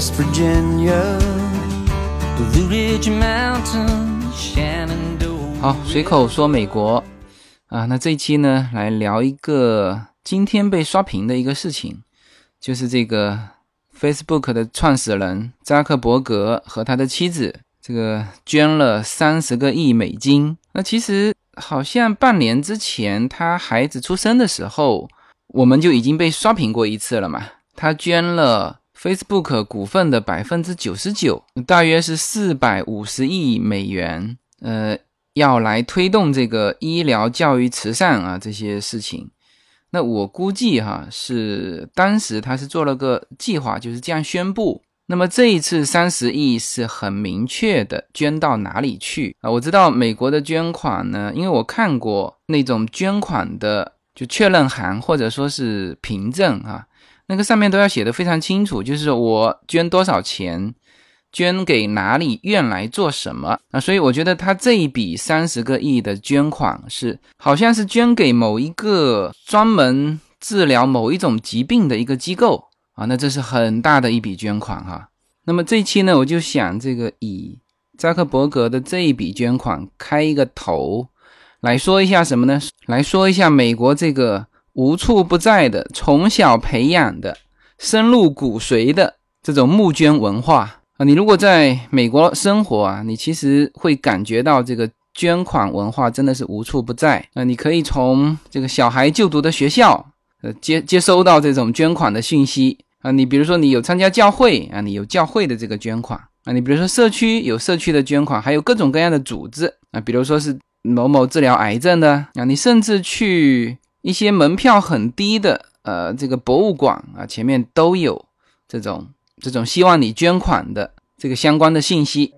almost heaven. West Virginia, Blue Ridge Mountain, Shenandoah. 好，随口说美国啊，那这一期呢，来聊一个今天被刷屏的一个事情，就是这个 Facebook 的创始人扎克伯格和他的妻子，这个捐了三十个亿美金。那其实好像半年之前他孩子出生的时候，我们就已经被刷屏过一次了嘛。他捐了 Facebook 股份的百分之九十九，大约是四百五十亿美元，呃，要来推动这个医疗、教育、慈善啊这些事情。那我估计哈是当时他是做了个计划，就是这样宣布。那么这一次三十亿是很明确的捐到哪里去啊？我知道美国的捐款呢，因为我看过那种捐款的就确认函或者说是凭证啊，那个上面都要写的非常清楚，就是我捐多少钱，捐给哪里院来做什么啊？所以我觉得他这一笔三十个亿的捐款是好像是捐给某一个专门治疗某一种疾病的一个机构。啊，那这是很大的一笔捐款哈。那么这一期呢，我就想这个以扎克伯格的这一笔捐款开一个头，来说一下什么呢？来说一下美国这个无处不在的、从小培养的、深入骨髓的这种募捐文化啊。你如果在美国生活啊，你其实会感觉到这个捐款文化真的是无处不在啊。你可以从这个小孩就读的学校，呃，接接收到这种捐款的信息。啊，你比如说你有参加教会啊，你有教会的这个捐款啊，你比如说社区有社区的捐款，还有各种各样的组织啊，比如说是某某治疗癌症的啊，你甚至去一些门票很低的呃这个博物馆啊，前面都有这种这种希望你捐款的这个相关的信息。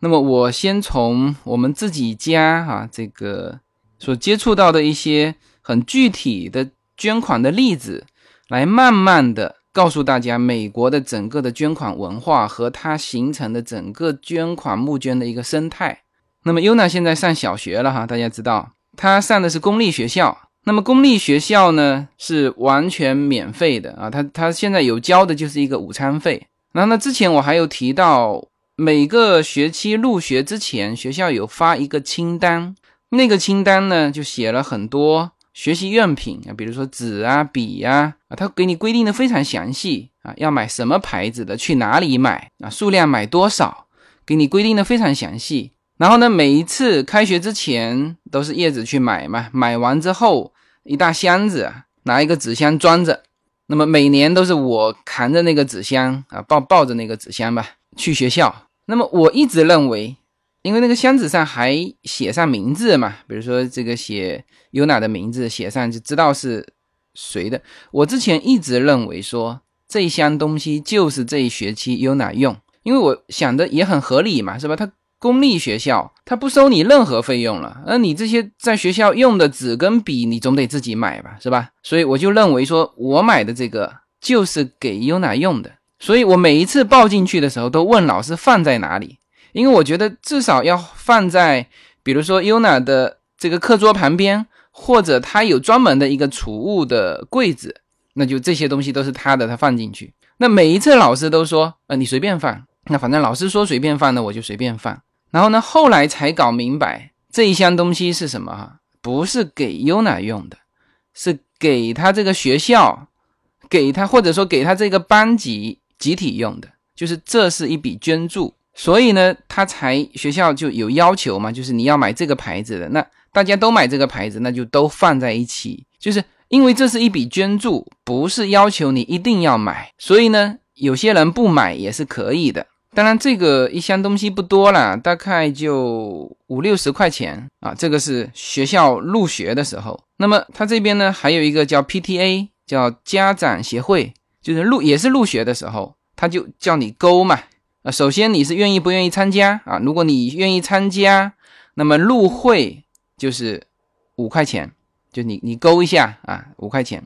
那么我先从我们自己家哈这个所接触到的一些很具体的捐款的例子来慢慢的。告诉大家，美国的整个的捐款文化和它形成的整个捐款募捐的一个生态。那么，，Yuna 现在上小学了哈，大家知道，他上的是公立学校。那么，公立学校呢是完全免费的啊，他他现在有交的就是一个午餐费。然后呢，之前我还有提到，每个学期入学之前，学校有发一个清单，那个清单呢就写了很多。学习用品啊，比如说纸啊、笔呀，啊，他给你规定的非常详细啊，要买什么牌子的，去哪里买啊，数量买多少，给你规定的非常详细。然后呢，每一次开学之前都是叶子去买嘛，买完之后一大箱子，拿一个纸箱装着。那么每年都是我扛着那个纸箱啊，抱抱着那个纸箱吧去学校。那么我一直认为。因为那个箱子上还写上名字嘛，比如说这个写优娜的名字，写上就知道是谁的。我之前一直认为说这一箱东西就是这一学期优娜用，因为我想的也很合理嘛，是吧？他公立学校他不收你任何费用了，而你这些在学校用的纸跟笔，你总得自己买吧，是吧？所以我就认为说我买的这个就是给优娜用的，所以我每一次抱进去的时候都问老师放在哪里。因为我觉得至少要放在，比如说 Yuna 的这个课桌旁边，或者他有专门的一个储物的柜子，那就这些东西都是他的，他放进去。那每一次老师都说，呃，你随便放。那反正老师说随便放，的我就随便放。然后呢，后来才搞明白这一箱东西是什么哈，不是给优娜用的，是给他这个学校，给他或者说给他这个班级集体用的，就是这是一笔捐助。所以呢，他才学校就有要求嘛，就是你要买这个牌子的，那大家都买这个牌子，那就都放在一起。就是因为这是一笔捐助，不是要求你一定要买，所以呢，有些人不买也是可以的。当然，这个一箱东西不多了，大概就五六十块钱啊。这个是学校入学的时候。那么他这边呢，还有一个叫 PTA，叫家长协会，就是入也是入学的时候，他就叫你勾嘛。啊，首先你是愿意不愿意参加啊？如果你愿意参加，那么入会就是五块钱，就你你勾一下啊，五块钱。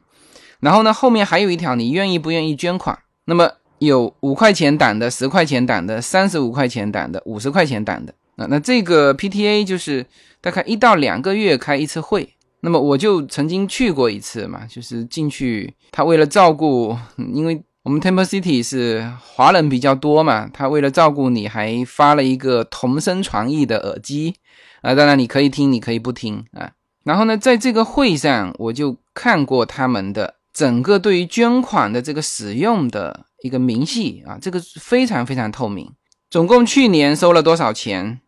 然后呢，后面还有一条，你愿意不愿意捐款？那么有五块钱档的、十块钱档的、三十五块钱档的、五十块钱档的。那那这个 PTA 就是大概一到两个月开一次会。那么我就曾经去过一次嘛，就是进去，他为了照顾，因为我们 Temple City 是华人比较多嘛，他为了照顾你，还发了一个同声传译的耳机啊，当然你可以听，你可以不听啊。然后呢，在这个会上，我就看过他们的整个对于捐款的这个使用的一个明细啊，这个非常非常透明。总共去年收了多少钱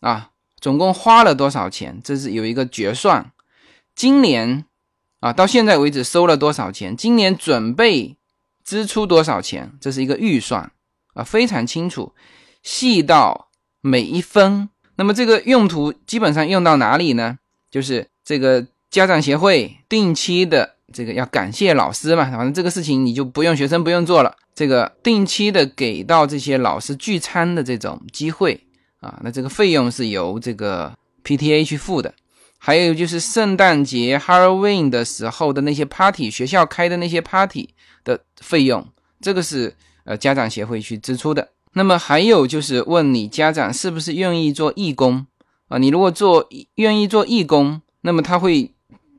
啊？总共花了多少钱？这是有一个决算。今年啊，到现在为止收了多少钱？今年准备支出多少钱？这是一个预算啊，非常清楚，细到每一分。那么这个用途基本上用到哪里呢？就是这个家长协会定期的这个要感谢老师嘛，反正这个事情你就不用学生不用做了。这个定期的给到这些老师聚餐的这种机会。啊，那这个费用是由这个 PTA 去付的，还有就是圣诞节 Halloween 的时候的那些 party，学校开的那些 party 的费用，这个是呃家长协会去支出的。那么还有就是问你家长是不是愿意做义工啊？你如果做愿意做义工，那么他会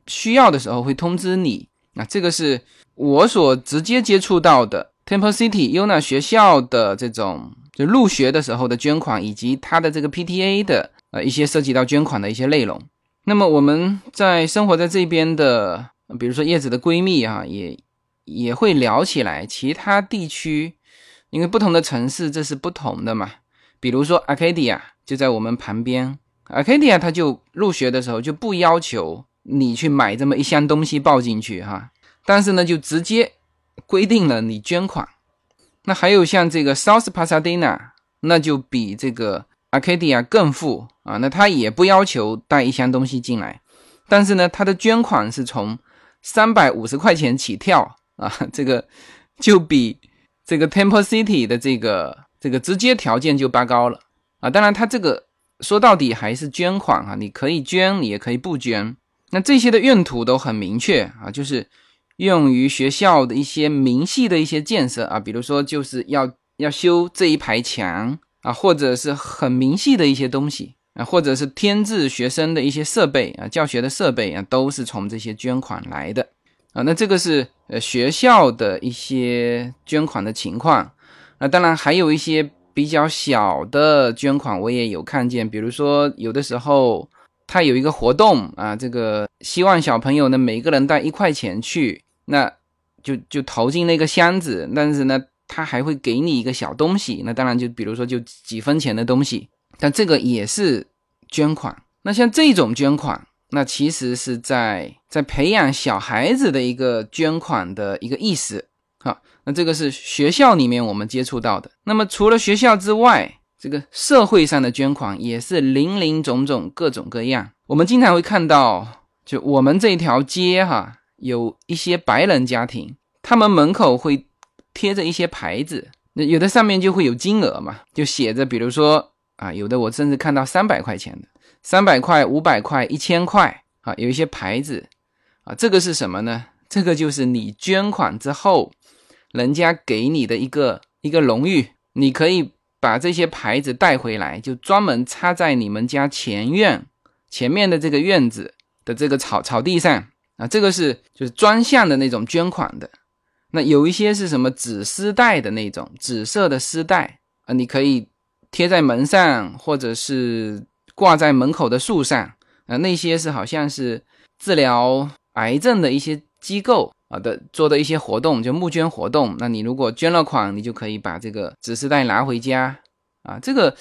需要的时候会通知你。啊，这个是我所直接接触到的 Temple City Yuna 学校的这种。就入学的时候的捐款，以及他的这个 PTA 的呃一些涉及到捐款的一些内容。那么我们在生活在这边的，比如说叶子的闺蜜啊，也也会聊起来其他地区，因为不同的城市这是不同的嘛。比如说 Arcadia 就在我们旁边，Arcadia 他就入学的时候就不要求你去买这么一箱东西抱进去哈，但是呢就直接规定了你捐款。那还有像这个 South Pasadena，那就比这个 Arcadia 更富啊。那他也不要求带一箱东西进来，但是呢，他的捐款是从三百五十块钱起跳啊。这个就比这个 Temple City 的这个这个直接条件就拔高了啊。当然，他这个说到底还是捐款啊，你可以捐，你也可以不捐。那这些的用途都很明确啊，就是。用于学校的一些明细的一些建设啊，比如说就是要要修这一排墙啊，或者是很明细的一些东西啊，或者是添置学生的一些设备啊，教学的设备啊，都是从这些捐款来的啊。那这个是呃学校的一些捐款的情况那当然还有一些比较小的捐款，我也有看见，比如说有的时候他有一个活动啊，这个希望小朋友呢每个人带一块钱去。那就就投进那个箱子，但是呢，他还会给你一个小东西。那当然就比如说就几分钱的东西，但这个也是捐款。那像这种捐款，那其实是在在培养小孩子的一个捐款的一个意识。好，那这个是学校里面我们接触到的。那么除了学校之外，这个社会上的捐款也是林林总总，各种各样。我们经常会看到，就我们这一条街哈。有一些白人家庭，他们门口会贴着一些牌子，那有的上面就会有金额嘛，就写着，比如说啊，有的我甚至看到三百块钱的，三百块、五百块、一千块啊，有一些牌子啊，这个是什么呢？这个就是你捐款之后，人家给你的一个一个荣誉，你可以把这些牌子带回来，就专门插在你们家前院前面的这个院子的这个草草地上。啊，这个是就是专项的那种捐款的，那有一些是什么纸丝带的那种紫色的丝带啊，你可以贴在门上，或者是挂在门口的树上啊，那些是好像是治疗癌症的一些机构啊的做的一些活动，就募捐活动。那你如果捐了款，你就可以把这个纸丝带拿回家啊。这个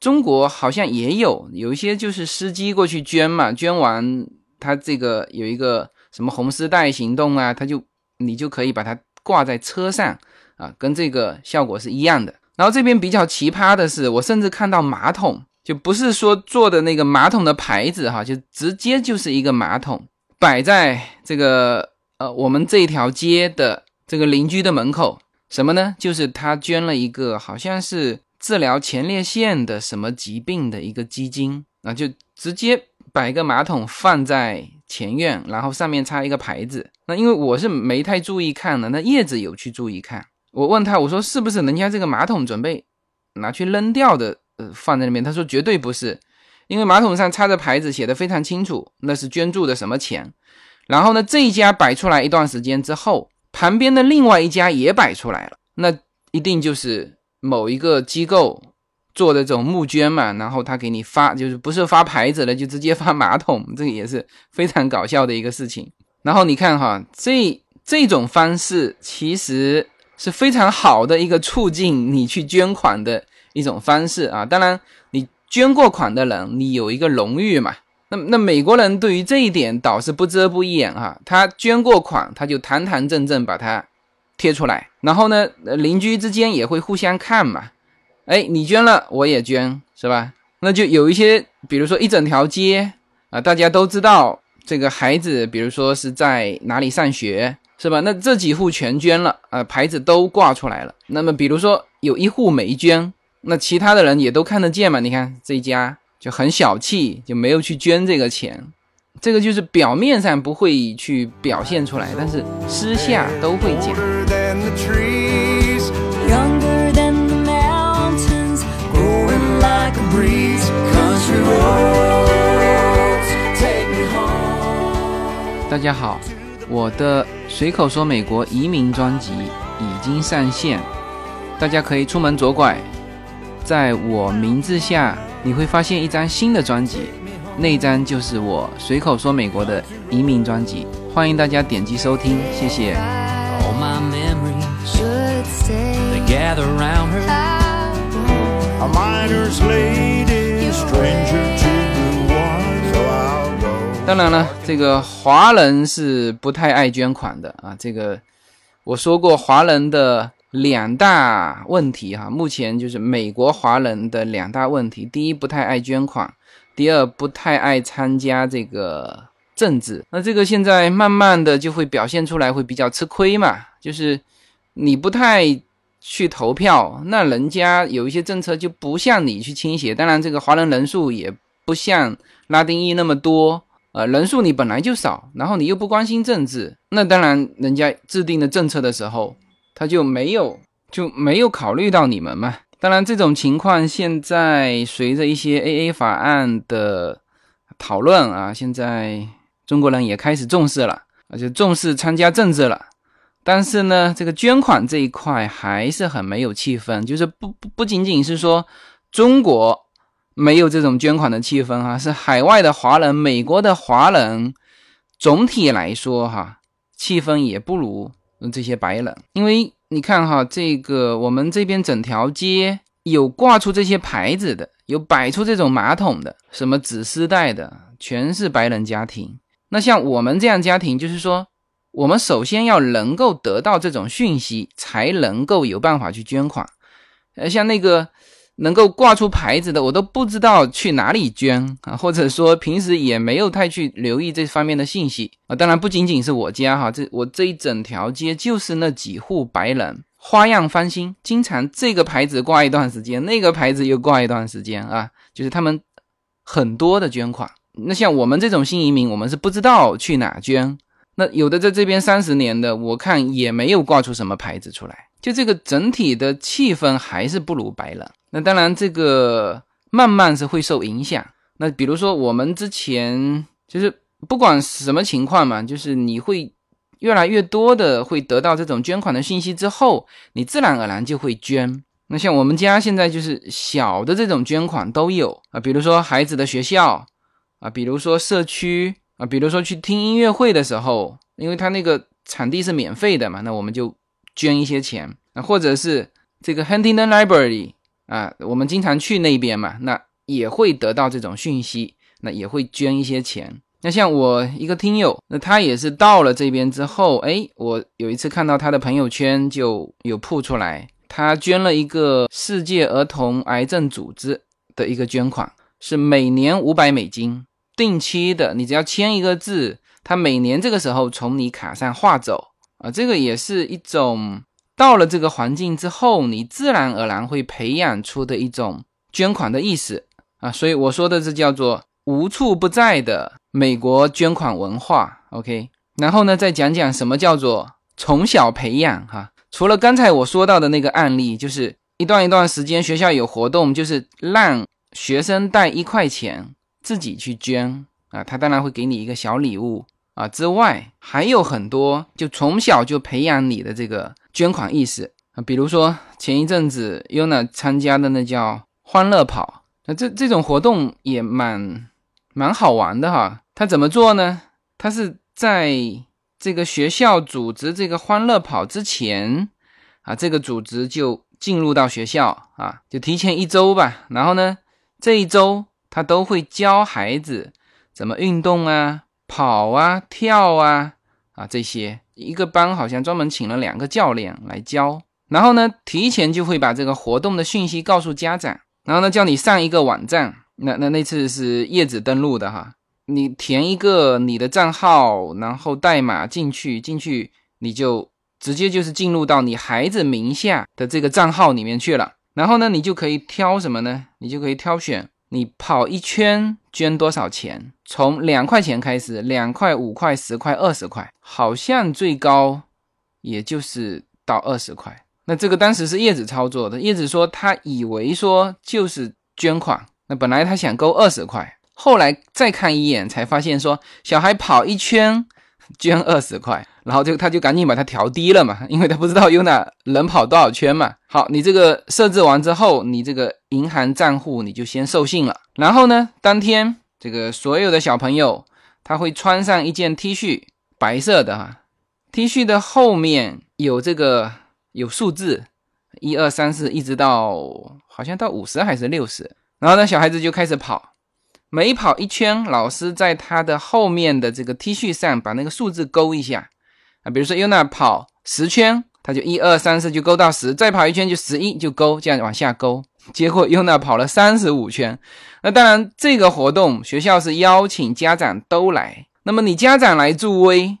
中国好像也有，有一些就是司机过去捐嘛，捐完他这个有一个。什么红丝带行动啊，他就你就可以把它挂在车上啊，跟这个效果是一样的。然后这边比较奇葩的是，我甚至看到马桶，就不是说做的那个马桶的牌子哈，就直接就是一个马桶摆在这个呃我们这一条街的这个邻居的门口。什么呢？就是他捐了一个好像是治疗前列腺的什么疾病的一个基金啊，就直接摆个马桶放在。前院，然后上面插一个牌子。那因为我是没太注意看的，那叶子有去注意看。我问他，我说是不是人家这个马桶准备拿去扔掉的？呃，放在那边。他说绝对不是，因为马桶上插着牌子，写的非常清楚，那是捐助的什么钱。然后呢，这一家摆出来一段时间之后，旁边的另外一家也摆出来了，那一定就是某一个机构做的这种募捐嘛，然后他给你发，就是不是发牌子的，就直接发马桶，这个也是非常搞笑的一个事情。然后你看哈，这这种方式其实是非常好的一个促进你去捐款的一种方式啊。当然，你捐过款的人，你有一个荣誉嘛。那那美国人对于这一点倒是不遮不掩哈，他捐过款，他就堂堂正正把它贴出来，然后呢，邻居之间也会互相看嘛，哎，你捐了，我也捐，是吧？那就有一些，比如说一整条街啊，大家都知道这个孩子，比如说是在哪里上学，是吧？那这几户全捐了啊，牌子都挂出来了。那么比如说有一户没捐，那其他的人也都看得见嘛？你看这家。就很小气，就没有去捐这个钱，这个就是表面上不会去表现出来，但是私下都会讲。大家好，我的随口说美国移民专辑已经上线，大家可以出门左拐，在我名字下。你会发现一张新的专辑，那一张就是我随口说美国的移民专辑，欢迎大家点击收听，谢谢。当然了，这个华人是不太爱捐款的啊，这个我说过华人的。两大问题哈，目前就是美国华人的两大问题：第一，不太爱捐款；第二，不太爱参加这个政治。那这个现在慢慢的就会表现出来，会比较吃亏嘛。就是你不太去投票，那人家有一些政策就不向你去倾斜。当然，这个华人人数也不像拉丁裔那么多，呃，人数你本来就少，然后你又不关心政治，那当然人家制定的政策的时候。他就没有就没有考虑到你们嘛？当然，这种情况现在随着一些 AA 法案的讨论啊，现在中国人也开始重视了，而且重视参加政治了。但是呢，这个捐款这一块还是很没有气氛，就是不不不仅仅是说中国没有这种捐款的气氛哈，是海外的华人、美国的华人总体来说哈，气氛也不如。这些白人，因为你看哈，这个我们这边整条街有挂出这些牌子的，有摆出这种马桶的，什么纸丝带的，全是白人家庭。那像我们这样家庭，就是说，我们首先要能够得到这种讯息，才能够有办法去捐款。呃，像那个。能够挂出牌子的，我都不知道去哪里捐啊，或者说平时也没有太去留意这方面的信息啊。当然不仅仅是我家哈，这我这一整条街就是那几户白人，花样翻新，经常这个牌子挂一段时间，那个牌子又挂一段时间啊，就是他们很多的捐款。那像我们这种新移民，我们是不知道去哪捐。那有的在这边三十年的，我看也没有挂出什么牌子出来，就这个整体的气氛还是不如白人。那当然，这个慢慢是会受影响。那比如说，我们之前就是不管什么情况嘛，就是你会越来越多的会得到这种捐款的信息之后，你自然而然就会捐。那像我们家现在就是小的这种捐款都有啊，比如说孩子的学校啊，比如说社区啊，比如说去听音乐会的时候，因为他那个场地是免费的嘛，那我们就捐一些钱啊，或者是这个 Huntington Library。啊，我们经常去那边嘛，那也会得到这种讯息，那也会捐一些钱。那像我一个听友，那他也是到了这边之后，哎，我有一次看到他的朋友圈就有铺出来，他捐了一个世界儿童癌症组织的一个捐款，是每年五百美金，定期的，你只要签一个字，他每年这个时候从你卡上划走啊，这个也是一种。到了这个环境之后，你自然而然会培养出的一种捐款的意识啊，所以我说的这叫做无处不在的美国捐款文化。OK，然后呢，再讲讲什么叫做从小培养哈。除了刚才我说到的那个案例，就是一段一段时间学校有活动，就是让学生带一块钱自己去捐啊，他当然会给你一个小礼物啊之外，还有很多就从小就培养你的这个捐款意识啊。比如说前一阵子 Yuna 参加的那叫欢乐跑，那这这种活动也蛮蛮好玩的哈。他怎么做呢？他是在这个学校组织这个欢乐跑之前啊，这个组织就进入到学校啊，就提前一周吧。然后呢，这一周他都会教孩子怎么运动啊。跑啊，跳啊，啊，这些。一个班好像专门请了两个教练来教，然后呢，提前就会把这个活动的讯息告诉家长，然后呢，叫你上一个网站，那那那次是叶子登录的哈，你填一个你的账号，然后代码进去，进去你就直接就是进入到你孩子名下的这个账号里面去了，然后呢，你就可以挑什么呢？你就可以挑选。你跑一圈捐多少钱？从两块钱开始，两块、五块、十块、二十块，好像最高也就是到二十块。那这个当时是叶子操作的，叶子说他以为说就是捐款，那本来他想勾二十块，后来再看一眼才发现说小孩跑一圈 捐二十块。然后就他就赶紧把它调低了嘛，因为他不知道 Yuna 能跑多少圈嘛。好，你这个设置完之后，你这个银行账户你就先授信了。然后呢，当天这个所有的小朋友他会穿上一件 T 恤，白色的哈，T 恤的后面有这个有数字，一二三四，一直到好像到五十还是六十。然后呢，小孩子就开始跑。每跑一圈，老师在他的后面的这个 T 恤上把那个数字勾一下。啊，比如说 Yuna 跑十圈，他就一二三四就勾到十，再跑一圈就十一就勾，这样往下勾。结果 Yuna 跑了三十五圈。那当然，这个活动学校是邀请家长都来。那么你家长来助威，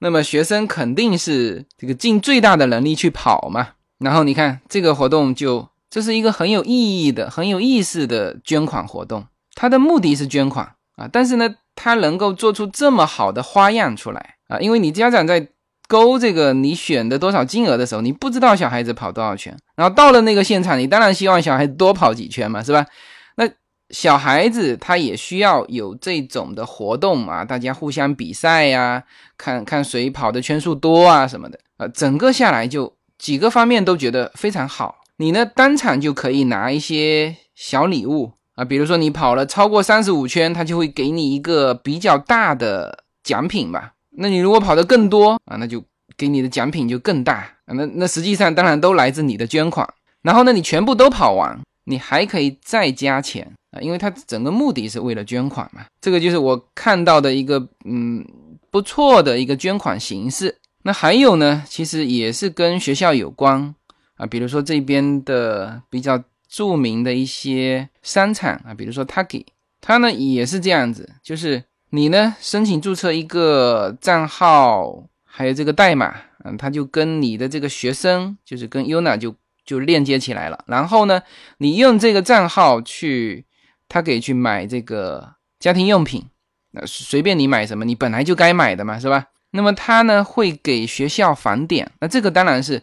那么学生肯定是这个尽最大的能力去跑嘛。然后你看这个活动就这是一个很有意义的、很有意思的捐款活动。它的目的是捐款啊，但是呢，它能够做出这么好的花样出来啊，因为你家长在。勾这个你选的多少金额的时候，你不知道小孩子跑多少圈，然后到了那个现场，你当然希望小孩子多跑几圈嘛，是吧？那小孩子他也需要有这种的活动啊，大家互相比赛呀，看 看谁跑的圈数多啊什么的啊，整个下来就几个方面都觉得非常好。你呢当场就可以拿一些小礼物啊，比如说你跑了超过三十五圈，他就会给你一个比较大的奖品吧。那你如果跑得更多啊，那就给你的奖品就更大啊。那那实际上当然都来自你的捐款。然后呢，你全部都跑完，你还可以再加钱啊，因为它整个目的是为了捐款嘛。这个就是我看到的一个嗯不错的一个捐款形式。那还有呢，其实也是跟学校有关啊，比如说这边的比较著名的一些商场啊，比如说 Taki，它呢也是这样子，就是。你呢？申请注册一个账号，还有这个代码，嗯，它就跟你的这个学生，就是跟 Yuna 就就链接起来了。然后呢，你用这个账号去，他可以去买这个家庭用品，那随便你买什么，你本来就该买的嘛，是吧？那么他呢会给学校返点，那这个当然是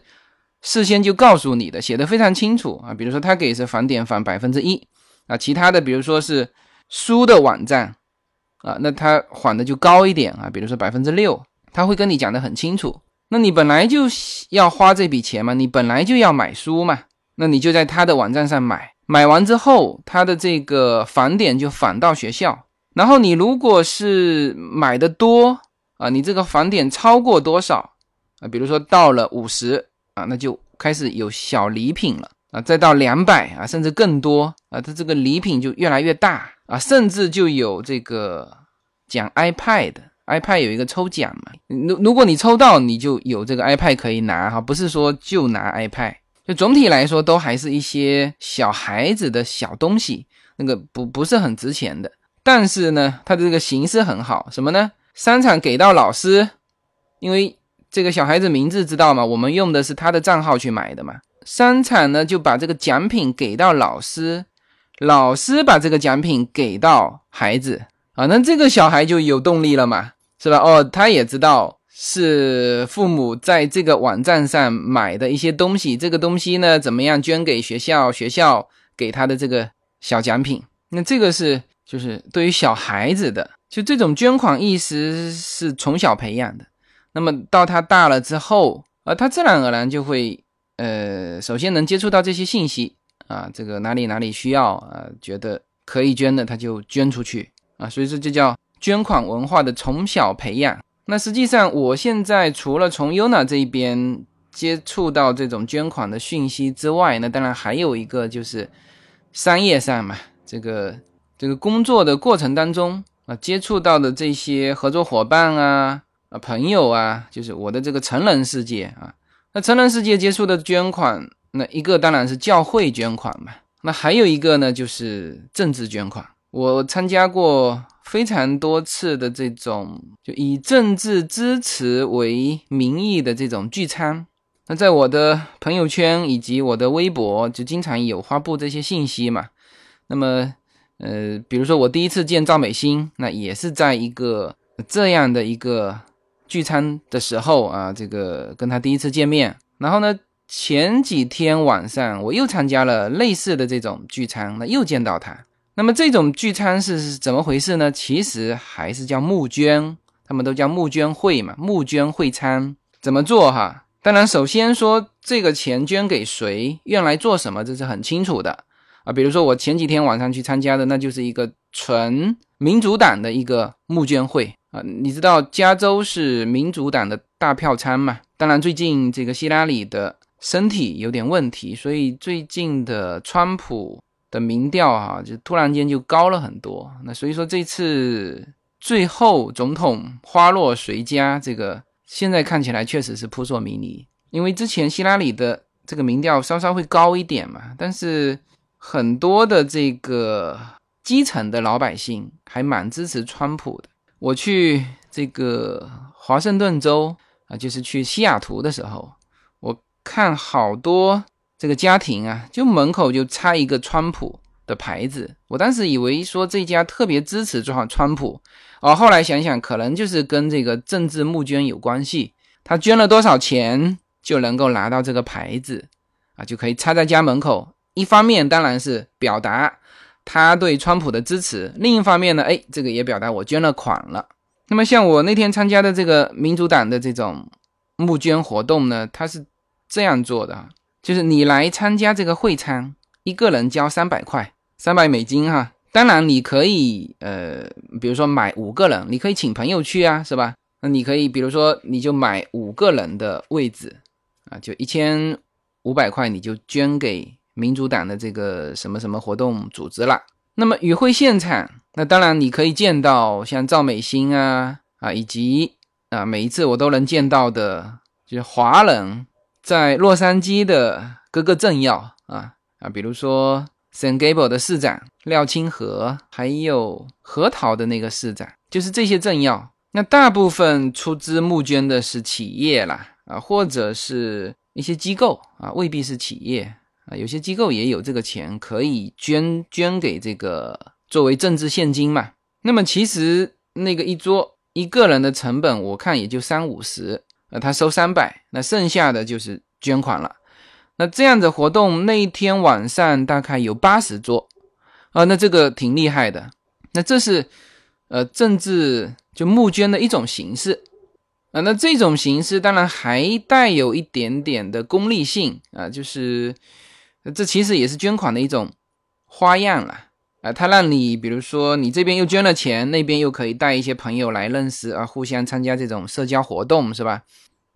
事先就告诉你的，写的非常清楚啊。比如说他给是返点返百分之一啊，其他的比如说是书的网站。啊，那他缓的就高一点啊，比如说百分之六，他会跟你讲的很清楚。那你本来就要花这笔钱嘛，你本来就要买书嘛，那你就在他的网站上买，买完之后，他的这个返点就返到学校。然后你如果是买的多啊，你这个返点超过多少啊？比如说到了五十啊，那就开始有小礼品了啊，再到两百啊，甚至更多啊，它这个礼品就越来越大。啊，甚至就有这个讲 iPad，iPad 有一个抽奖嘛。如如果你抽到，你就有这个 iPad 可以拿哈，不是说就拿 iPad。就总体来说，都还是一些小孩子的小东西，那个不不是很值钱的。但是呢，它的这个形式很好，什么呢？商场给到老师，因为这个小孩子名字知道吗？我们用的是他的账号去买的嘛。商场呢就把这个奖品给到老师。老师把这个奖品给到孩子啊，那这个小孩就有动力了嘛，是吧？哦，他也知道是父母在这个网站上买的一些东西，这个东西呢怎么样捐给学校，学校给他的这个小奖品，那这个是就是对于小孩子的，就这种捐款意识是从小培养的。那么到他大了之后，啊，他自然而然就会，呃，首先能接触到这些信息啊，这个哪里哪里需要啊，觉得可以捐的，他就捐出去啊。所以说这叫捐款文化的从小培养。那实际上，我现在除了从 Yuna 这一边接触到这种捐款的讯息之外，那当然还有一个就是商业上嘛，这个这个工作的过程当中啊，接触到的这些合作伙伴啊啊朋友啊，就是我的这个成人世界啊。那成人世界接触的捐款，那一个当然是教会捐款嘛，那还有一个呢就是政治捐款，我参加过。非常多次的这种就以政治支持为名义的这种聚餐，那在我的朋友圈以及我的微博就经常有发布这些信息嘛。那么，呃，比如说我第一次见赵美心，那也是在一个这样的一个聚餐的时候啊，这个跟他第一次见面。然后呢，前几天晚上我又参加了类似的这种聚餐，那又见到他。那么这种聚餐是怎么回事呢？其实还是叫募捐，他们都叫募捐会嘛，募捐会餐怎么做哈？当然，首先说这个钱捐给谁，用来做什么，这是很清楚的啊。比如说我前几天晚上去参加的，那就是一个纯民主党的一个募捐会啊。你知道加州是民主党的大票仓嘛？当然，最近这个希拉里的身体有点问题，所以最近的川普。的民调啊，就突然间就高了很多。那所以说这次最后总统花落谁家，这个现在看起来确实是扑朔迷离。因为之前希拉里的这个民调稍稍会高一点嘛，但是很多的这个基层的老百姓还蛮支持川普的。我去这个华盛顿州啊，就是去西雅图的时候，看好多。这个家庭啊，就门口就插一个川普的牌子。我当时以为说这家特别支持川川普，哦，后来想想可能就是跟这个政治募捐有关系。他捐了多少钱就能够拿到这个牌子啊，就可以插在家门口。一方面当然是表达他对川普的支持，另一方面呢，哎，这个也表达我捐了款了。那么像我那天参加的这个民主党的这种募捐活动呢，他是这样做的。就是你来参加这个会餐，一个人交三百块，三百美金哈。当然你可以，呃，比如说买五个人，你可以请朋友去啊，是吧？那你可以，比如说你就买五个人的位置，啊，就一千五百块，你就捐给民主党的这个什么什么活动组织了。那么与会现场，那当然你可以见到像赵美心啊，啊，以及啊每一次我都能见到的，就是华人。在洛杉矶的各个政要啊啊，比如说 San Gable 的市长廖清和，还有核桃的那个市长，就是这些政要。那大部分出资募捐的是企业啦啊，或者是一些机构啊，未必是企业啊，有些机构也有这个钱可以捐捐给这个作为政治现金嘛。那么其实那个一桌一个人的成本，我看也就三五十。呃，他收三百，那剩下的就是捐款了。那这样的活动那一天晚上大概有八十桌，啊，那这个挺厉害的。那这是呃政治就募捐的一种形式啊。那这种形式当然还带有一点点的功利性啊，就是这其实也是捐款的一种花样了。啊，他让你，比如说你这边又捐了钱，那边又可以带一些朋友来认识啊，互相参加这种社交活动，是吧？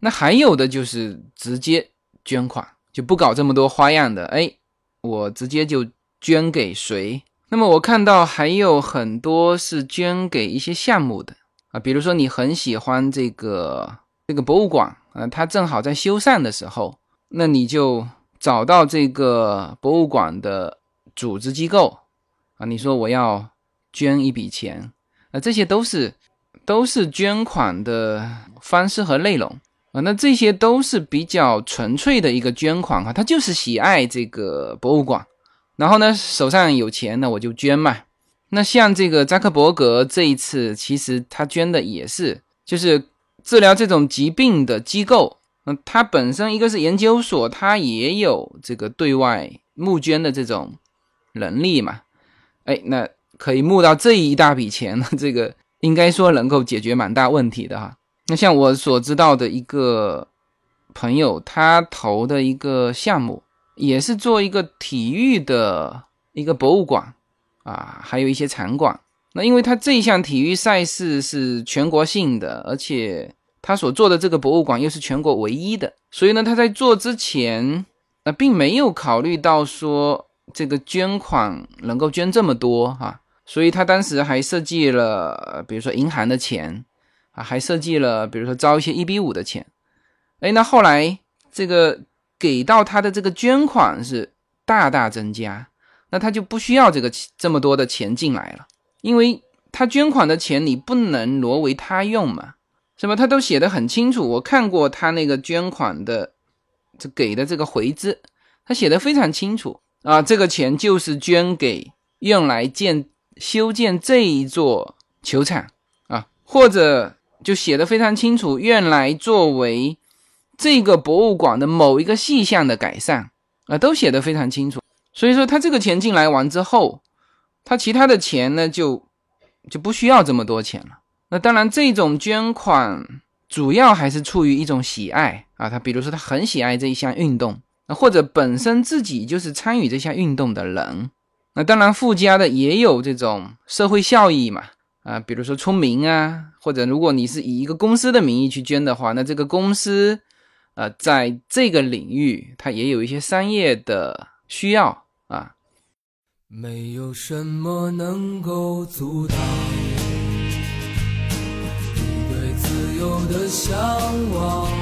那还有的就是直接捐款，就不搞这么多花样的，哎，我直接就捐给谁？那么我看到还有很多是捐给一些项目的啊，比如说你很喜欢这个这个博物馆啊，它正好在修缮的时候，那你就找到这个博物馆的组织机构。啊，你说我要捐一笔钱，那这些都是都是捐款的方式和内容啊，那这些都是比较纯粹的一个捐款啊，他就是喜爱这个博物馆，然后呢手上有钱呢我就捐嘛。那像这个扎克伯格这一次，其实他捐的也是就是治疗这种疾病的机构，那他本身一个是研究所，他也有这个对外募捐的这种能力嘛。哎，那可以募到这一大笔钱呢，这个应该说能够解决蛮大问题的哈。那像我所知道的一个朋友，他投的一个项目，也是做一个体育的一个博物馆啊，还有一些场馆。那因为他这一项体育赛事是全国性的，而且他所做的这个博物馆又是全国唯一的，所以呢，他在做之前，那并没有考虑到说这个捐款能够捐这么多哈，所以他当时还设计了，比如说银行的钱啊，还设计了，比如说招一些一比五的钱，哎，那后来这个给到他的这个捐款是大大增加，那他就不需要这个这么多的钱进来了。因为他捐款的钱你不能挪为他用嘛，是吧？他都写的很清楚，我看过他那个捐款的，这给的这个回资，他写的非常清楚啊，这个钱就是捐给用来建修建这一座球场啊，或者就写的非常清楚，用来作为这个博物馆的某一个细项的改善啊，都写的非常清楚。所以说他这个钱进来完之后。他其他的钱呢，就就不需要这么多钱了。那当然，这种捐款主要还是出于一种喜爱啊。他比如说，他很喜爱这一项运动，或者本身自己就是参与这项运动的人。那当然，附加的也有这种社会效益嘛啊，比如说出名啊，或者如果你是以一个公司的名义去捐的话，那这个公司呃，在这个领域它也有一些商业的需要啊。没有什么能够阻挡你对自由的向往。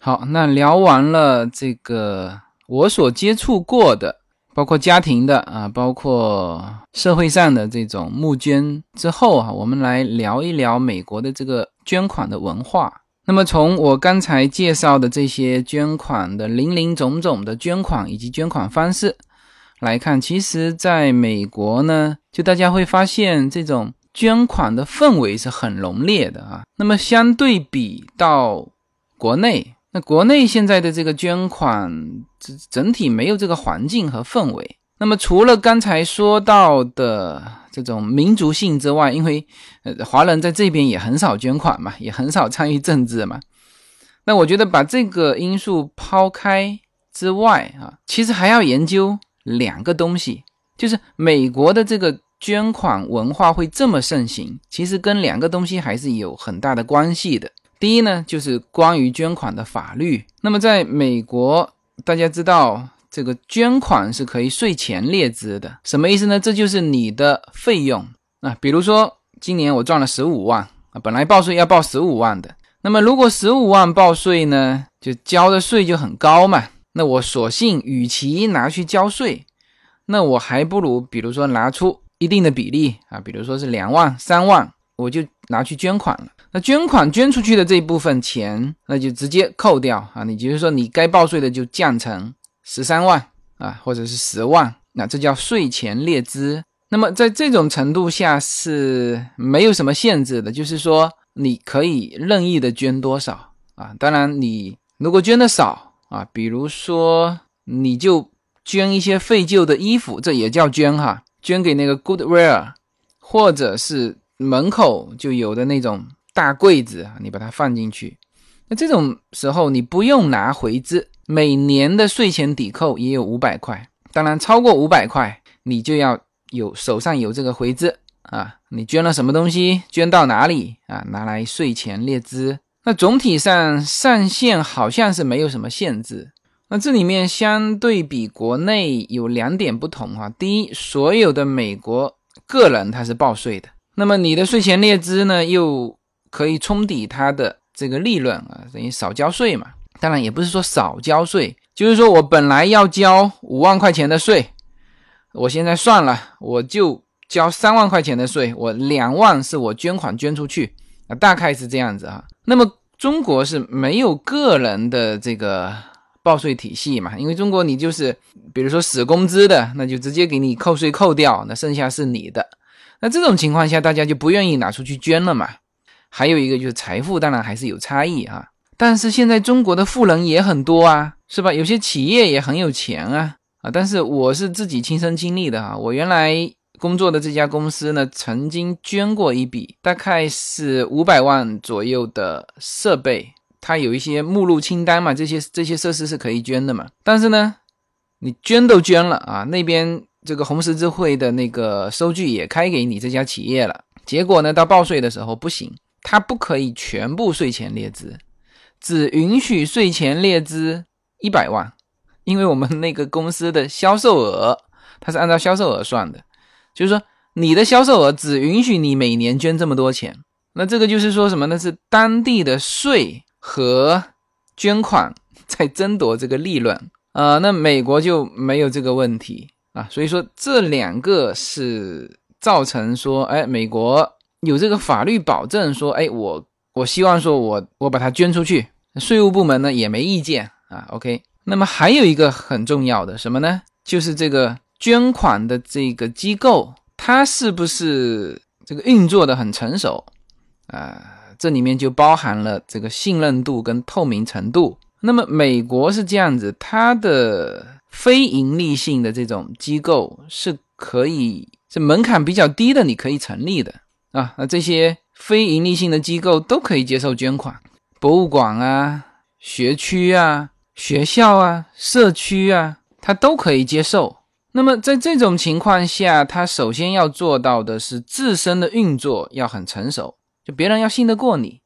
好，那聊完了这个我所接触过的。包括家庭的啊，包括社会上的这种募捐之后啊，我们来聊一聊美国的这个捐款的文化。那么从我刚才介绍的这些捐款的零零总总的捐款以及捐款方式来看，其实在美国呢，就大家会发现这种捐款的氛围是很浓烈的啊。那么相对比到国内。那国内现在的这个捐款，整整体没有这个环境和氛围。那么除了刚才说到的这种民族性之外，因为呃华人在这边也很少捐款嘛，也很少参与政治嘛。那我觉得把这个因素抛开之外啊，其实还要研究两个东西，就是美国的这个捐款文化会这么盛行，其实跟两个东西还是有很大的关系的。第一呢，就是关于捐款的法律。那么在美国，大家知道这个捐款是可以税前列支的，什么意思呢？这就是你的费用啊。比如说今年我赚了十五万啊，本来报税要报十五万的，那么如果十五万报税呢，就交的税就很高嘛。那我索性与其拿去交税，那我还不如比如说拿出一定的比例啊，比如说是两万、三万，我就拿去捐款了。那捐款捐出去的这一部分钱，那就直接扣掉啊！你就是说，你该报税的就降成十三万啊，或者是十万，那这叫税前列支。那么在这种程度下是没有什么限制的，就是说你可以任意的捐多少啊。当然，你如果捐的少啊，比如说你就捐一些废旧的衣服，这也叫捐哈，捐给那个 Goodwill，或者是门口就有的那种。大柜子啊，你把它放进去，那这种时候你不用拿回资，每年的税前抵扣也有五百块，当然超过五百块，你就要有手上有这个回资啊，你捐了什么东西，捐到哪里啊，拿来税前列支。那总体上上限好像是没有什么限制。那这里面相对比国内有两点不同哈。第一，所有的美国个人他是报税的，那么你的税前列支呢，又可以冲抵他的这个利润啊，等于少交税嘛。当然也不是说少交税，就是说我本来要交五万块钱的税，我现在算了，我就交三万块钱的税，我两万是我捐款捐出去啊，大概是这样子啊。那么中国是没有个人的这个报税体系嘛？因为中国你就是比如说死工资的，那就直接给你扣税扣掉，那剩下是你的。那这种情况下，大家就不愿意拿出去捐了嘛。还有一个就是财富，当然还是有差异啊。但是现在中国的富人也很多啊，是吧？有些企业也很有钱啊，啊！但是我是自己亲身经历的啊，我原来工作的这家公司呢，曾经捐过一笔，大概是五百万左右的设备，它有一些目录清单嘛，这些这些设施是可以捐的嘛。但是呢，你捐都捐了啊，那边这个红十字会的那个收据也开给你这家企业了，结果呢，到报税的时候不行，它不可以全部税前列支。只允许税前列支一百万，因为我们那个公司的销售额，它是按照销售额算的，就是说你的销售额只允许你每年捐这么多钱。那这个就是说什么呢？是当地的税和捐款 在争夺这个利润啊。那美国就没有这个问题啊，所以说这两个是造成说，哎，美国有这个法律保证说，哎，我。我希望说，我我把它捐出去，税务部门呢也没意见啊。OK，那么还有一个很重要的什么呢？就是这个捐款的这个机构，它是不是这个运作的很成熟啊？这里面就包含了这个信任度跟透明程度。那么美国是这样子，它的非盈利性的这种机构是可以，这门槛比较低的，你可以成立的啊。那这些。非盈利性的机构都可以接受捐款，博物馆啊、学区啊、学校啊、社区啊，它都可以接受。那么在这种情况下，它首先要做到的是自身的运作要很成熟，就别人要信得过你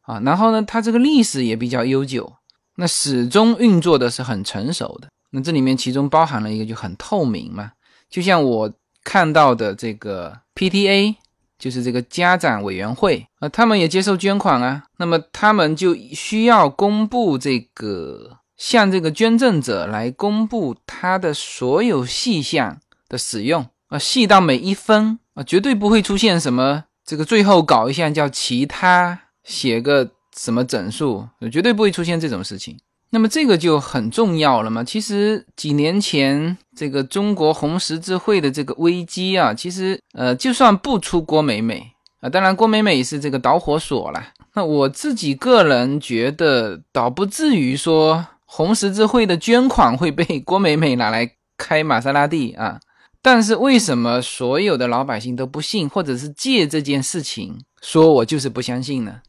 啊。然后呢，它这个历史也比较悠久，那始终运作的是很成熟的。那这里面其中包含了一个就很透明嘛，就像我看到的这个 PTA。就是这个家长委员会啊，他们也接受捐款啊，那么他们就需要公布这个向这个捐赠者来公布他的所有细项的使用啊，细到每一分啊，绝对不会出现什么这个最后搞一项叫其他写个什么整数，绝对不会出现这种事情。那么这个就很重要了嘛。其实几年前这个中国红十字会的这个危机啊，其实呃，就算不出郭美美啊，当然郭美美是这个导火索了。那我自己个人觉得，倒不至于说红十字会的捐款会被郭美美拿来开玛莎拉蒂啊。但是为什么所有的老百姓都不信，或者是借这件事情说我就是不相信呢？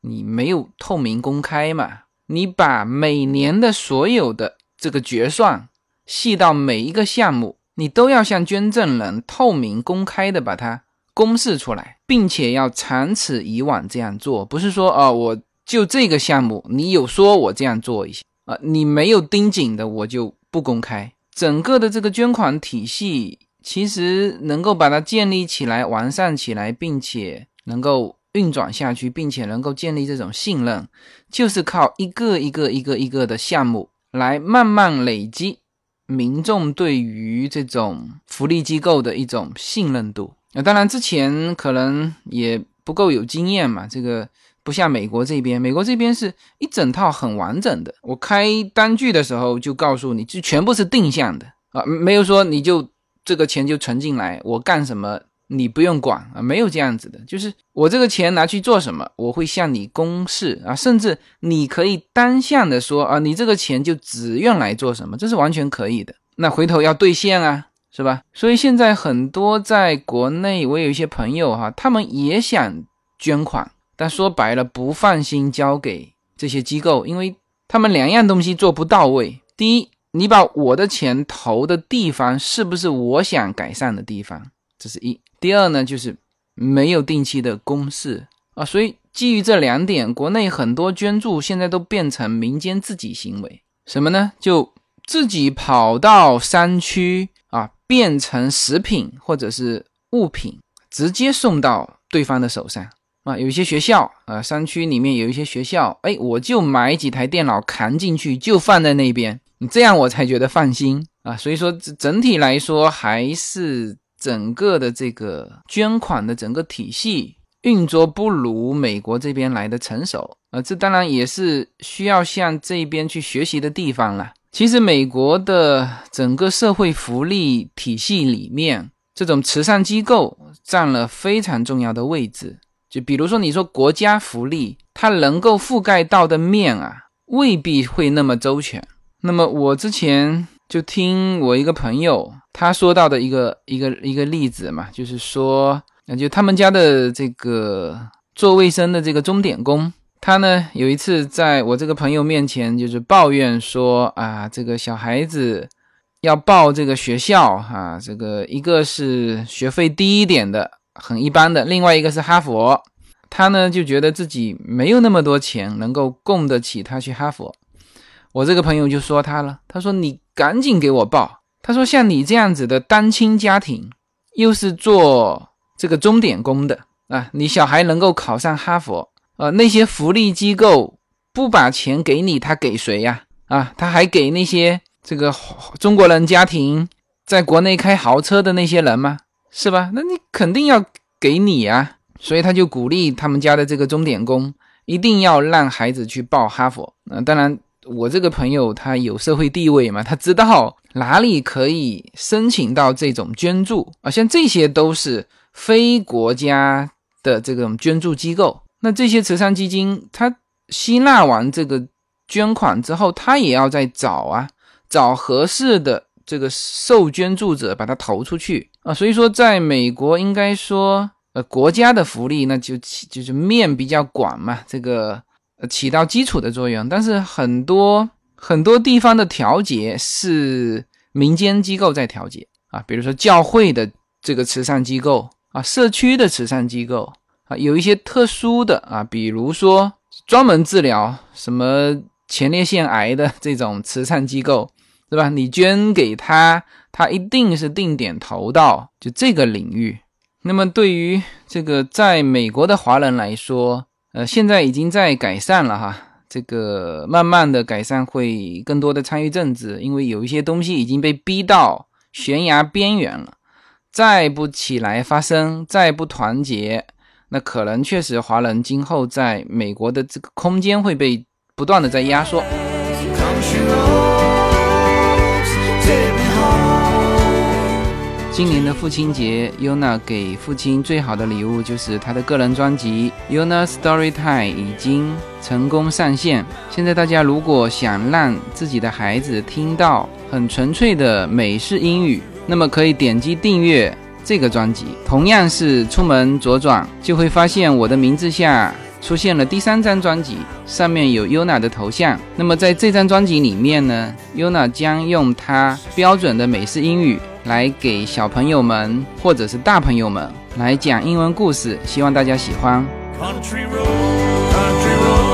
你没有透明公开嘛？你把每年的所有的这个决算细到每一个项目，你都要向捐赠人透明公开的把它公示出来，并且要长此以往这样做，不是说啊，我就这个项目，你有说我这样做一些啊，你没有盯紧的，我就不公开。整个的这个捐款体系，其实能够把它建立起来、完善起来，并且能够。运转下去，并且能够建立这种信任，就是靠一个一个一个一个的项目来慢慢累积民众对于这种福利机构的一种信任度。那当然之前可能也不够有经验嘛，这个不像美国这边，美国这边是一整套很完整的。我开单据的时候就告诉你，就全部是定向的啊，没有说你就这个钱就存进来，我干什么？你不用管啊，没有这样子的，就是我这个钱拿去做什么，我会向你公示啊，甚至你可以单向的说啊，你这个钱就只用来做什么，这是完全可以的。那回头要兑现啊，是吧？所以现在很多在国内，我有一些朋友哈，他们也想捐款，但说白了不放心交给这些机构，因为他们两样东西做不到位。第一，你把我的钱投的地方是不是我想改善的地方？这是一。第二呢，就是没有定期的公示啊，所以基于这两点，国内很多捐助现在都变成民间自己行为，什么呢？就自己跑到山区啊，变成食品或者是物品，直接送到对方的手上啊。有一些学校啊，山区里面有一些学校，哎，我就买几台电脑扛进去，就放在那边。你这样我才觉得放心啊，所以说整体来说还是整个的这个捐款的整个体系运作不如美国这边来的成熟啊，这当然也是需要向这边去学习的地方了。其实美国的整个社会福利体系里面，这种慈善机构占了非常重要的位置。就比如说你说国家福利，它能够覆盖到的面啊，未必会那么周全。那么我之前就听我一个朋友他说到的一个一个一个例子嘛，就是说，那就他们家的这个做卫生的这个钟点工，他呢有一次在我这个朋友面前就是抱怨说啊，这个小孩子要报这个学校哈，这个一个是学费低一点的，很一般的，另外一个是哈佛，他呢就觉得自己没有那么多钱能够供得起他去哈佛。我这个朋友就说他了，他说你赶紧给我报。他说像你这样子的单亲家庭，又是做这个钟点工的啊，你小孩能够考上哈佛啊？那些福利机构不把钱给你，他给谁呀？啊，他还给那些这个中国人家庭在国内开豪车的那些人吗？是吧？那你肯定要给你啊。所以他就鼓励他们家的这个钟点工一定要让孩子去报哈佛。那当然。我这个朋友他有社会地位嘛，他知道哪里可以申请到这种捐助啊，像这些都是非国家的这种捐助机构。那这些慈善基金，他吸纳完这个捐款之后，他也要再找啊，找合适的这个受捐助者把它投出去啊。所以说，在美国应该说，呃，国家的福利那就就是面比较广嘛，这个。起到基础的作用，但是很多很多地方的调节是民间机构在调节啊，比如说教会的这个慈善机构啊，社区的慈善机构啊，有一些特殊的啊，比如说专门治疗什么前列腺癌的这种慈善机构，对吧？你捐给他，他一定是定点投到就这个领域。那么对于这个在美国的华人来说，呃，现在已经在改善了哈，这个慢慢的改善会更多的参与政治，因为有一些东西已经被逼到悬崖边缘了，再不起来发声，再不团结，那可能确实华人今后在美国的这个空间会被不断的在压缩。今年的父亲节，Yuna 给父亲最好的礼物就是他的个人专辑《Yuna Story Time》已经成功上线。现在大家如果想让自己的孩子听到很纯粹的美式英语，那么可以点击订阅这个专辑。同样是出门左转，就会发现我的名字下出现了第三张专辑，上面有 Yuna 的头像。那么在这张专辑里面呢，Yuna 将用她标准的美式英语。来给小朋友们或者是大朋友们来讲英文故事，希望大家喜欢。Country road, country road.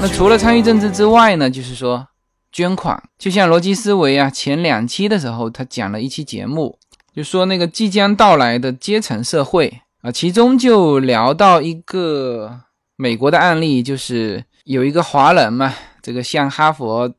那除了参与政治之外呢，就是说。捐款就像逻辑思维啊，前两期的时候他讲了一期节目，就说那个即将到来的阶层社会啊，其中就聊到一个美国的案例，就是有一个华人嘛，这个向哈佛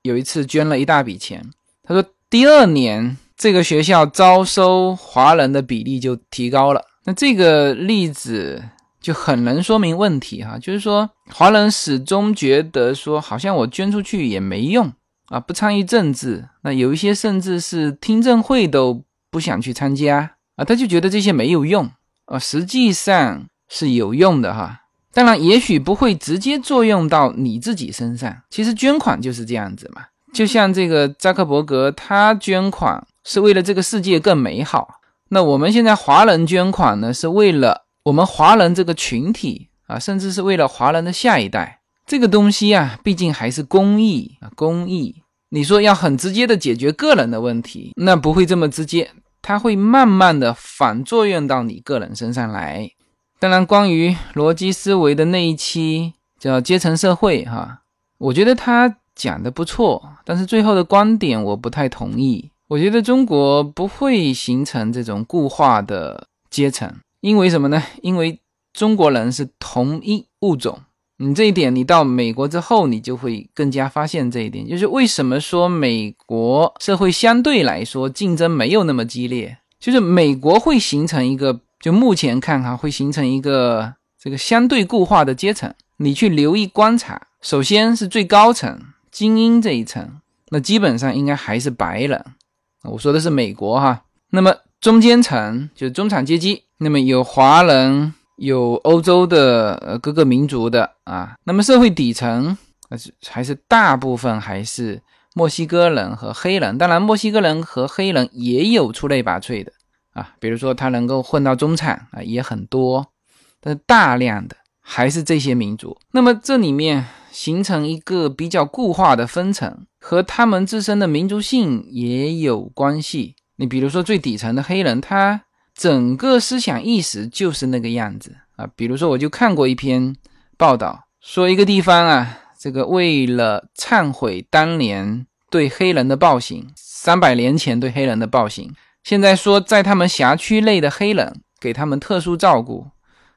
有一次捐了一大笔钱，他说第二年这个学校招收华人的比例就提高了，那这个例子。就很能说明问题哈，就是说华人始终觉得说，好像我捐出去也没用啊，不参与政治，那有一些甚至是听证会都不想去参加啊，他就觉得这些没有用啊，实际上是有用的哈。当然，也许不会直接作用到你自己身上，其实捐款就是这样子嘛，就像这个扎克伯格，他捐款是为了这个世界更美好。那我们现在华人捐款呢，是为了我们华人这个群体啊，甚至是为了华人的下一代。这个东西啊，毕竟还是公益啊，公益。你说要很直接的解决个人的问题，那不会这么直接，它会慢慢的反作用到你个人身上来。当然，关于逻辑思维的那一期叫阶层社会哈，我觉得他讲的不错，但是最后的观点我不太同意。我觉得中国不会形成这种固化的阶层，因为什么呢？因为中国人是同一物种。你这一点，你到美国之后，你就会更加发现这一点，就是为什么说美国社会相对来说竞争没有那么激烈，就是美国会形成一个，就目前看哈，会形成一个这个相对固化的阶层。你去留意观察，首先是最高层精英这一层，那基本上应该还是白人。我说的是美国哈，那么中间层就是中产阶级，那么有华人。有欧洲的呃各个民族的啊，那么社会底层还是还是大部分还是墨西哥人和黑人，当然墨西哥人和黑人也有出类拔萃的啊，比如说他能够混到中产啊也很多，但是大量的还是这些民族。那么这里面形成一个比较固化的分层，和他们自身的民族性也有关系。你比如说最底层的黑人，他。整个思想意识就是那个样子啊，比如说，我就看过一篇报道，说一个地方啊，这个为了忏悔当年对黑人的暴行，三百年前对黑人的暴行，现在说在他们辖区内的黑人给他们特殊照顾，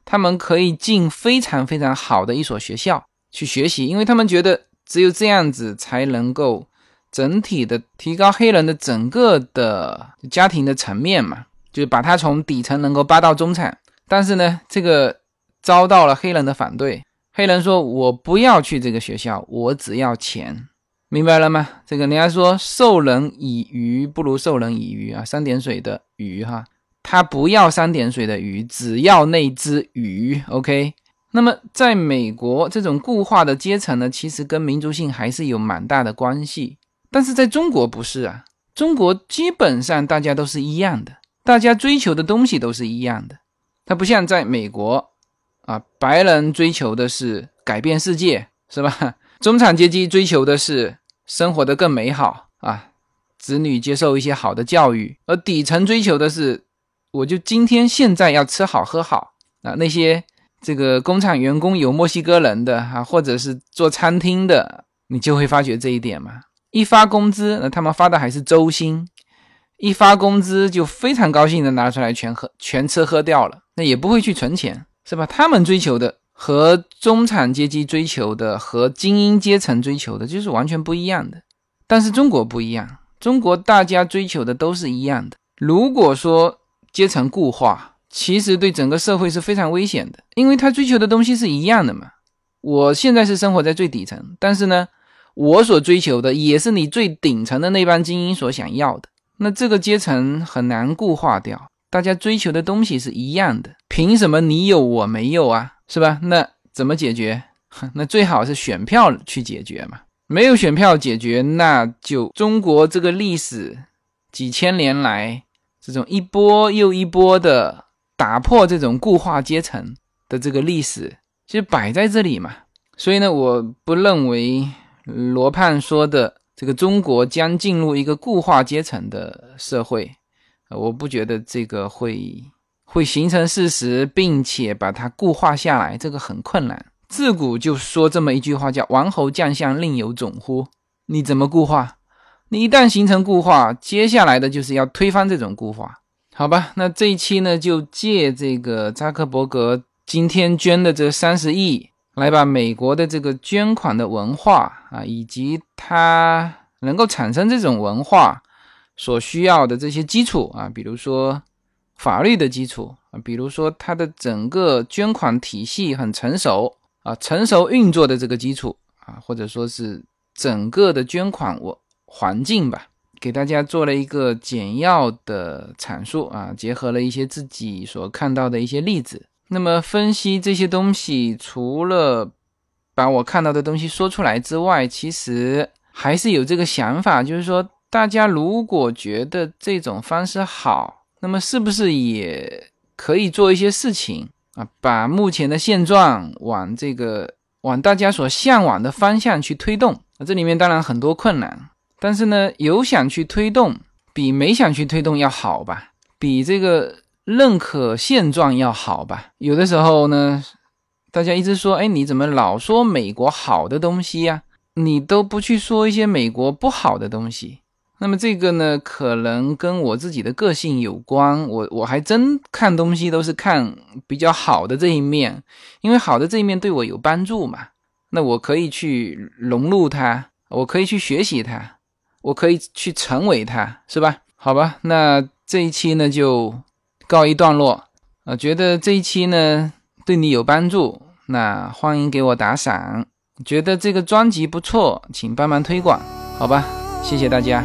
他们可以进非常非常好的一所学校去学习，因为他们觉得只有这样子才能够整体的提高黑人的整个的家庭的层面嘛。就是把他从底层能够扒到中产，但是呢，这个遭到了黑人的反对。黑人说：“我不要去这个学校，我只要钱。”明白了吗？这个人家说“授人以鱼不如授人以渔”啊，三点水的鱼哈，他不要三点水的鱼，只要那只鱼。OK，那么在美国这种固化的阶层呢，其实跟民族性还是有蛮大的关系，但是在中国不是啊，中国基本上大家都是一样的。大家追求的东西都是一样的，它不像在美国，啊，白人追求的是改变世界，是吧？中产阶级追求的是生活的更美好啊，子女接受一些好的教育，而底层追求的是，我就今天现在要吃好喝好啊。那些这个工厂员工有墨西哥人的啊，或者是做餐厅的，你就会发觉这一点嘛。一发工资，那他们发的还是周薪。一发工资就非常高兴的拿出来全喝全吃喝掉了，那也不会去存钱，是吧？他们追求的和中产阶级追求的和精英阶层追求的就是完全不一样的。但是中国不一样，中国大家追求的都是一样的。如果说阶层固化，其实对整个社会是非常危险的，因为他追求的东西是一样的嘛。我现在是生活在最底层，但是呢，我所追求的也是你最顶层的那帮精英所想要的。那这个阶层很难固化掉，大家追求的东西是一样的，凭什么你有我没有啊？是吧？那怎么解决？那最好是选票去解决嘛。没有选票解决，那就中国这个历史几千年来这种一波又一波的打破这种固化阶层的这个历史就摆在这里嘛。所以呢，我不认为罗胖说的。这个中国将进入一个固化阶层的社会，我不觉得这个会会形成事实，并且把它固化下来，这个很困难。自古就说这么一句话，叫“王侯将相宁有种乎”？你怎么固化？你一旦形成固化，接下来的就是要推翻这种固化，好吧？那这一期呢，就借这个扎克伯格今天捐的这三十亿。来把美国的这个捐款的文化啊，以及它能够产生这种文化所需要的这些基础啊，比如说法律的基础啊，比如说它的整个捐款体系很成熟啊，成熟运作的这个基础啊，或者说是整个的捐款我环境吧，给大家做了一个简要的阐述啊，结合了一些自己所看到的一些例子。那么分析这些东西，除了把我看到的东西说出来之外，其实还是有这个想法，就是说，大家如果觉得这种方式好，那么是不是也可以做一些事情啊，把目前的现状往这个往大家所向往的方向去推动？这里面当然很多困难，但是呢，有想去推动，比没想去推动要好吧？比这个认可现状要好吧？有的时候呢，大家一直说，哎，你怎么老说美国好的东西呀？你都不去说一些美国不好的东西，那么这个呢，可能跟我自己的个性有关。我我还真看东西都是看比较好的这一面，因为好的这一面对我有帮助嘛。那我可以去融入它，我可以去学习它，我可以去成为它，是吧？好吧，那这一期呢就告一段落。啊，觉得这一期呢对你有帮助，那欢迎给我打赏。觉得这个专辑不错，请帮忙推广，好吧？谢谢大家。